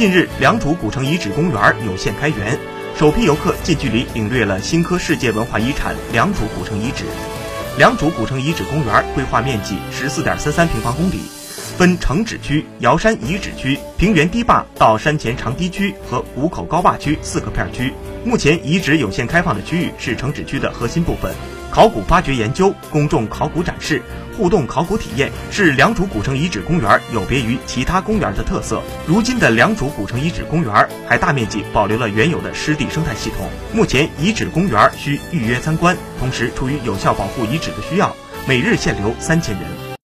近日，良渚古城遗址公园有限开园，首批游客近距离领略了新科世界文化遗产良渚古城遗址。良渚古城遗址公园规划面积十四点三三平方公里，分城址区、瑶山遗址区、平原堤坝到山前长堤区和五口高坝区四个片区。目前遗址有限开放的区域是城址区的核心部分。考古发掘研究、公众考古展示、互动考古体验是良渚古城遗址公园有别于其他公园的特色。如今的良渚古城遗址公园还大面积保留了原有的湿地生态系统。目前遗址公园需预约参观，同时出于有效保护遗址的需要，每日限流三千人。